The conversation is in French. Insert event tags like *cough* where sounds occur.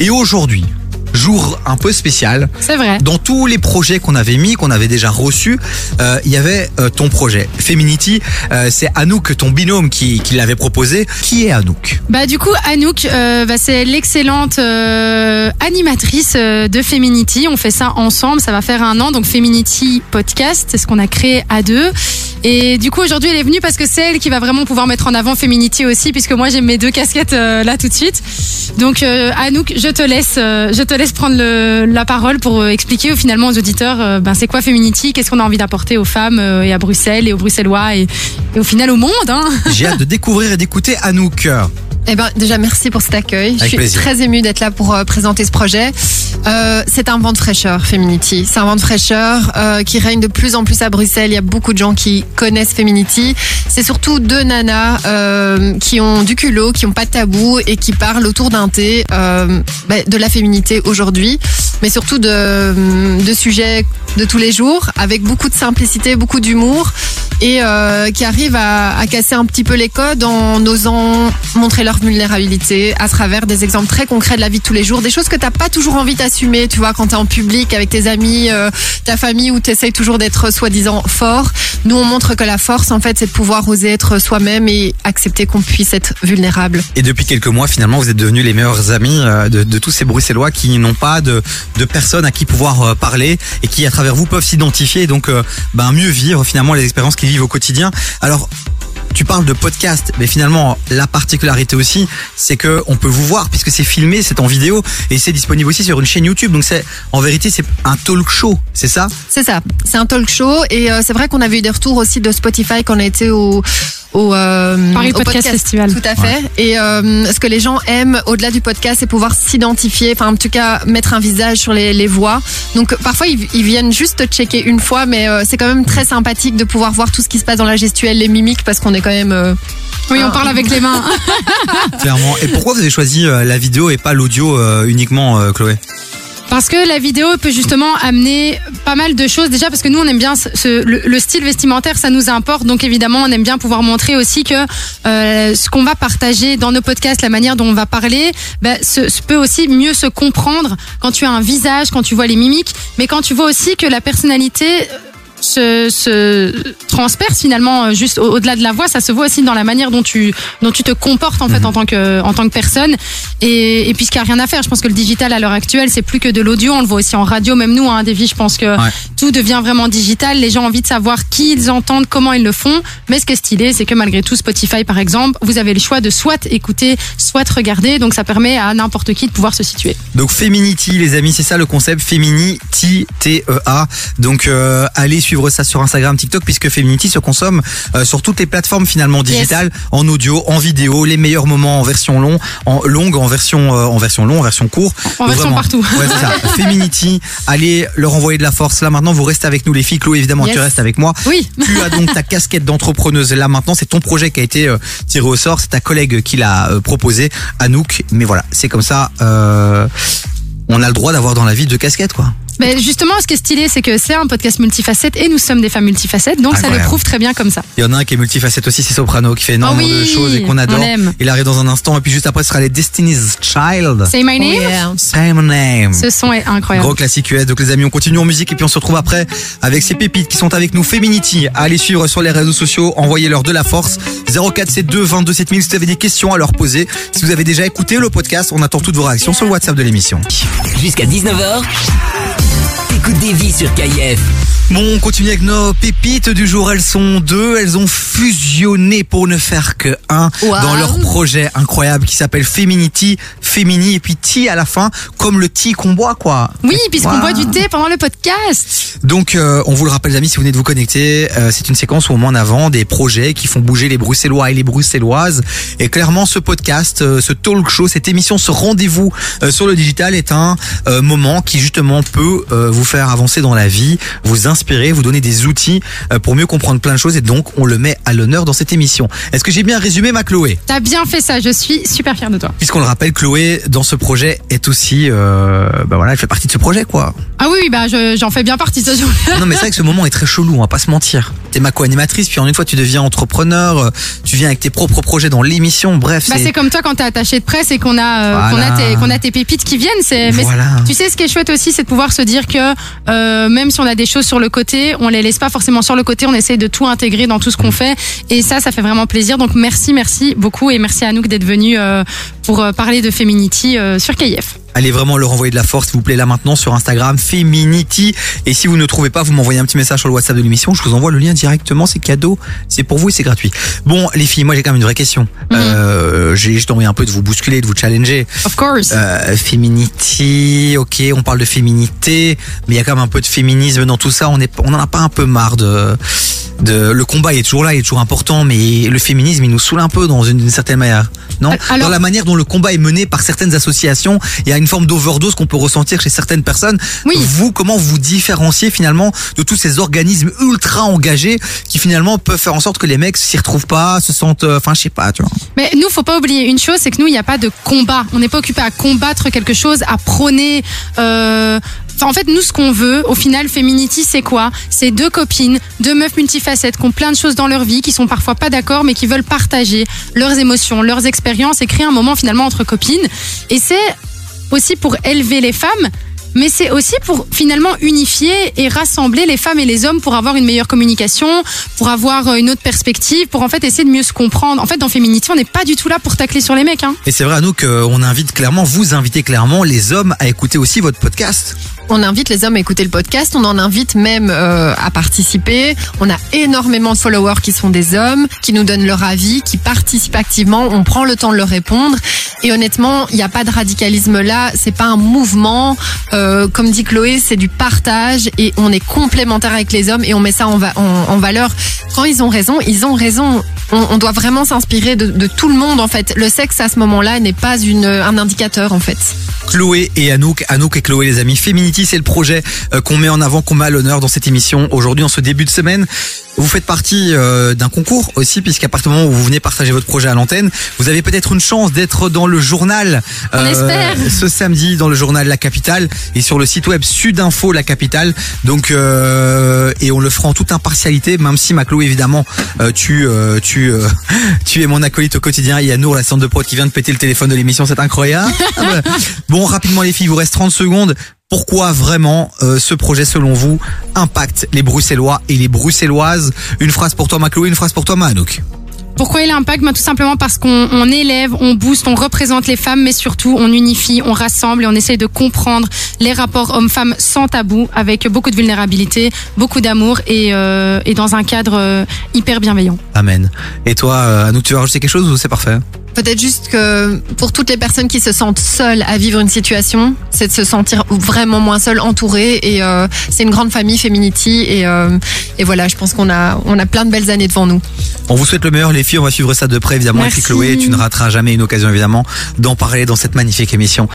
Et aujourd'hui, jour un peu spécial. C'est vrai. Dans tous les projets qu'on avait mis, qu'on avait déjà reçus, euh, il y avait euh, ton projet. Feminity, euh, c'est Anouk, ton binôme, qui, qui l'avait proposé. Qui est Anouk Bah du coup Anouk, bah, c'est l'excellente animatrice de Feminity. On fait ça ensemble, ça va faire un an. Donc Feminity Podcast, c'est ce qu'on a créé à deux. Et du coup aujourd'hui elle est venue parce que c'est elle qui va vraiment pouvoir mettre en avant Feminity aussi, puisque moi j'ai mes deux casquettes euh, là tout de suite. Donc euh, Anouk, je te laisse, euh, je te laisse prendre le- la parole pour expliquer finalement aux auditeurs, euh, ben c'est quoi Feminity, qu'est-ce qu'on a envie d'apporter aux femmes euh, et à Bruxelles et aux Bruxellois et, et au final au monde. Hein? *laughs* J'ai hâte de découvrir et d'écouter Anouk. Eh ben, déjà, merci pour cet accueil. Je suis plaisir. très émue d'être là pour euh, présenter ce projet. Euh, c'est un vent de fraîcheur, Feminity. C'est un vent de fraîcheur euh, qui règne de plus en plus à Bruxelles. Il y a beaucoup de gens qui connaissent Feminity. C'est surtout deux nanas euh, qui ont du culot, qui ont pas de tabou et qui parlent autour d'un thé euh, bah, de la féminité aujourd'hui, mais surtout de, de sujets de tous les jours, avec beaucoup de simplicité, beaucoup d'humour et euh, qui arrivent à, à casser un petit peu les codes en osant montrer leur vulnérabilité à travers des exemples très concrets de la vie de tous les jours, des choses que t'as pas toujours envie d'assumer, tu vois, quand t'es en public avec tes amis, euh, ta famille, où t'essayes toujours d'être soi-disant fort. Nous, on montre que la force, en fait, c'est de pouvoir oser être soi-même et accepter qu'on puisse être vulnérable. Et depuis quelques mois, finalement, vous êtes devenus les meilleurs amis euh, de, tous ces Bruxellois qui n'ont pas de, de personnes à qui pouvoir euh, parler et qui, à travers vous, peuvent s'identifier et donc euh, ben, mieux vivre finalement les expériences qu'ils au quotidien. Alors, tu parles de podcast, mais finalement, la particularité aussi, c'est que on peut vous voir puisque c'est filmé, c'est en vidéo et c'est disponible aussi sur une chaîne YouTube. Donc c'est, en vérité, c'est un talk show, c'est ça? C'est ça, c'est un talk show et euh, c'est vrai qu'on avait eu des retours aussi de Spotify quand on été au au, euh, Paris au Podcast Festival. Tout à fait. Et euh, ce que les gens aiment au-delà du podcast, c'est pouvoir s'identifier, enfin en tout cas mettre un visage sur les, les voix. Donc parfois ils, ils viennent juste checker une fois, mais euh, c'est quand même très sympathique de pouvoir voir tout ce qui se passe dans la gestuelle, les mimiques, parce qu'on est quand même. euh, Oui, on parle avec les mains. *laughs* Clairement. Et pourquoi vous avez choisi la vidéo et pas l'audio uniquement, Chloé? Parce que la vidéo peut justement amener pas mal de choses. Déjà parce que nous on aime bien ce, le, le style vestimentaire, ça nous importe. Donc évidemment on aime bien pouvoir montrer aussi que euh, ce qu'on va partager dans nos podcasts, la manière dont on va parler, ben, ce, ce peut aussi mieux se comprendre quand tu as un visage, quand tu vois les mimiques, mais quand tu vois aussi que la personnalité se, se transperce finalement euh, juste au- au-delà de la voix ça se voit aussi dans la manière dont tu dont tu te comportes en fait en tant que en tant que personne. Et, et puis ce qu'il n'y a rien à faire je pense que le digital à l'heure actuelle c'est plus que de l'audio. On le voit aussi en radio même nous hein, Davy je pense que Ouais. tout devient vraiment digital. Les gens ont envie de savoir qui ils entendent comment ils le font. Mais ce qui est stylé c'est que malgré tout Spotify par exemple vous avez le choix de soit écouter soit regarder. Donc ça permet à n'importe qui de pouvoir se situer. Donc Feminity, les amis, c'est ça le concept. Feminity, T-E-A. Donc euh, allez suivre ça sur Instagram, TikTok, puisque Feminity se consomme euh, sur toutes les plateformes finalement digitales, en audio, en vidéo, les meilleurs moments en version long, en longue, en version euh, en version long, en version court. En Donc, version vraiment, partout. Ouais, c'est ça. *laughs* Feminity, allez leur envoyer de la force. Là maintenant, vous restez avec nous les filles. Chloé, évidemment, Yes. tu restes avec moi. oui Tu as *laughs* donc ta casquette d'entrepreneuse là maintenant, c'est ton projet qui a été euh, tiré au sort, c'est ta collègue qui l'a euh, proposé, Anouk. Mais voilà, c'est comme ça. on a le droit d'avoir dans la vie deux casquettes, quoi. Mais justement, ce qui est stylé, c'est que c'est un podcast multifacette et nous sommes des femmes multifacettes, donc ça le prouve très bien comme ça. Il y en a un qui est multifacette aussi, c'est Soprano, qui fait énormément Ah oui, de choses et qu'on on adore. Il arrive dans un instant, et puis juste après, ce sera les Destiny's Child. Say my name. yeah. Say my name. Ce son est incroyable. Gros classique US. Donc les amis, on continue en musique et puis on se retrouve après avec ces pépites qui sont avec nous. Feminity, allez suivre sur les réseaux sociaux, envoyez-leur de la force. 0472 22 7000 si vous avez des questions à leur poser. Si vous avez déjà écouté le podcast, on attend toutes vos réactions sur le WhatsApp de l'émission. Jusqu'à 19h, écoute des sur KIF. Bon, on continue avec nos pépites du jour. Elles sont deux. Elles ont fusionné pour ne faire que un Wow. dans leur projet incroyable qui s'appelle Feminity, Femini et puis Tea à la fin, comme le tea qu'on boit, quoi. Oui, puisqu'on Wow. boit du thé pendant le podcast. Donc, euh, on vous le rappelle, les amis, si vous venez de vous connecter, euh, c'est une séquence où on met en avant des projets qui font bouger les Bruxellois et les Bruxelloises. Et clairement, ce podcast, euh, ce talk show, cette émission, ce rendez-vous sur le digital est un moment qui justement peut vous faire avancer dans la vie, vous inspirer, vous donner des outils euh, pour mieux comprendre plein de choses. Et donc, on le met à l'honneur dans cette émission. Est-ce que j'ai bien résumé ma Chloé? T'as bien fait ça, je suis super fière de toi. Puisqu'on le rappelle, Chloé dans ce projet, est aussi, euh, bah voilà, elle fait partie de ce projet, quoi. Ah oui, bah je- j'en fais bien partie. Ça, Non, mais c'est vrai que ce moment est très chelou, on va pas se mentir. T'es ma co-animatrice, puis en une fois, tu deviens entrepreneur, euh, tu viens avec tes propres projets dans l'émission, bref. Bah, c'est comme toi quand t'es attaché de presse et qu'on a, euh, a, tes, qu'on a tes pépites qui viennent. C'est, Voilà. tu sais, ce qui est chouette aussi, c'est de pouvoir se dire que euh, même si on a des choses sur le côté, on les laisse pas forcément sur le côté. On essaye de tout intégrer dans tout ce qu'on fait. Et ça, ça fait vraiment plaisir. Donc merci, merci beaucoup et merci à Anouk d'être venu euh, pour euh, parler de Feminity euh, sur KF. Allez vraiment leur envoyer de la force, s'il vous plaît, là maintenant sur Instagram, Feminity. Et si vous ne trouvez pas, vous m'envoyez un petit message sur le WhatsApp de l'émission. Je vous envoie le lien directement. C'est cadeau, c'est pour vous et c'est gratuit. Bon, les filles, moi j'ai quand même une vraie question. Euh, j'ai juste envie un peu de vous bousculer, de vous challenger. Of course. Euh, féminity, ok, on parle de féminité, mais il y a quand même un peu de féminisme dans tout ça. On est, on en a pas un peu marre de, de, le combat est toujours là, il est toujours important, mais le féminisme il nous saoule un peu dans une, certaine manière, non? Alors- Dans la manière dont le combat est mené par certaines associations, il y a une forme d'overdose qu'on peut ressentir chez certaines personnes. Oui. Vous, comment vous vous différenciez finalement de tous ces organismes ultra engagés qui finalement peuvent faire en sorte que les mecs s'y retrouvent pas, se sentent, euh, enfin je sais pas, tu vois? Mais nous, faut pas oublier une chose, c'est que nous, il n'y a pas de combat. On n'est pas occupé à combattre quelque chose, à prôner. Euh... En fait, nous, ce qu'on veut, au final, Feminity, c'est quoi? C'est deux copines, deux meufs multifacettes qui ont plein de choses dans leur vie, qui sont parfois pas d'accord, mais qui veulent partager leurs émotions, leurs expériences et créer un moment finalement entre copines. Et c'est aussi pour élever les femmes. Mais c'est aussi pour finalement unifier et rassembler les femmes et les hommes pour avoir une meilleure communication, pour avoir euh, une autre perspective, pour en fait essayer de mieux se comprendre. En fait, dans Féminité, on n'est pas du tout là pour tacler sur les mecs. Hein. Et c'est vrai à nous qu'on invite clairement, vous invitez clairement les hommes à écouter aussi votre podcast. On invite les hommes à écouter le podcast, on en invite même euh, à participer. On a énormément de followers qui sont des hommes, qui nous donnent leur avis, qui participent activement. On prend le temps de leur répondre. Et honnêtement, il n'y a pas de radicalisme là. C'est pas un mouvement. Euh, comme dit Chloé, c'est du partage et on est complémentaire avec les hommes et on met ça en, va- en, en valeur. Quand ils ont raison, ils ont raison. On, doit vraiment s'inspirer de, tout le monde en fait. Le sexe à ce moment-là n'est pas un indicateur en fait. Chloé et Anouk, Anouk et Chloé les amis. Feminity, c'est le projet euh, qu'on met en avant, qu'on met à l'honneur dans cette émission aujourd'hui, en ce début de semaine. Vous faites partie euh, d'un concours aussi, puisqu'à partir du moment où vous venez partager votre projet à l'antenne, vous avez peut-être une chance d'être dans le journal On espère. ce samedi dans le journal La Capitale et sur le site web Sudinfo La Capitale. Donc euh, et on le fera en toute impartialité, même si ma Chloé évidemment euh, tu euh, tu euh, *laughs* tu es mon acolyte au quotidien. Il y a Nour la centre de prod qui vient de péter le téléphone de l'émission, c'est incroyable. *laughs* bon rapidement les filles, il vous reste 30 secondes. Pourquoi vraiment euh, ce projet selon vous impacte les Bruxellois et les Bruxelloises? Une phrase pour toi ma Chloé, une phrase pour toi ma Anouk. Pourquoi il impacte ben, Tout simplement parce qu'on on élève, on booste, on représente les femmes, mais surtout on unifie, on rassemble et on essaye de comprendre les rapports hommes-femmes sans tabou, avec beaucoup de vulnérabilité, beaucoup d'amour et, euh, dans un cadre euh, hyper bienveillant. Amen. Et toi euh, Anouk, tu veux rajouter quelque chose ou c'est parfait? Peut-être juste que pour toutes les personnes qui se sentent seules à vivre une situation, c'est de se sentir vraiment moins seule, entourée. Et euh, c'est une grande famille, Feminity. Et, euh, et voilà, je pense qu'on a, on a plein de belles années devant nous. On vous souhaite le meilleur les filles, on va suivre ça de près évidemment. Et puis. Chloé, tu ne rateras jamais une occasion évidemment d'en parler dans cette magnifique émission.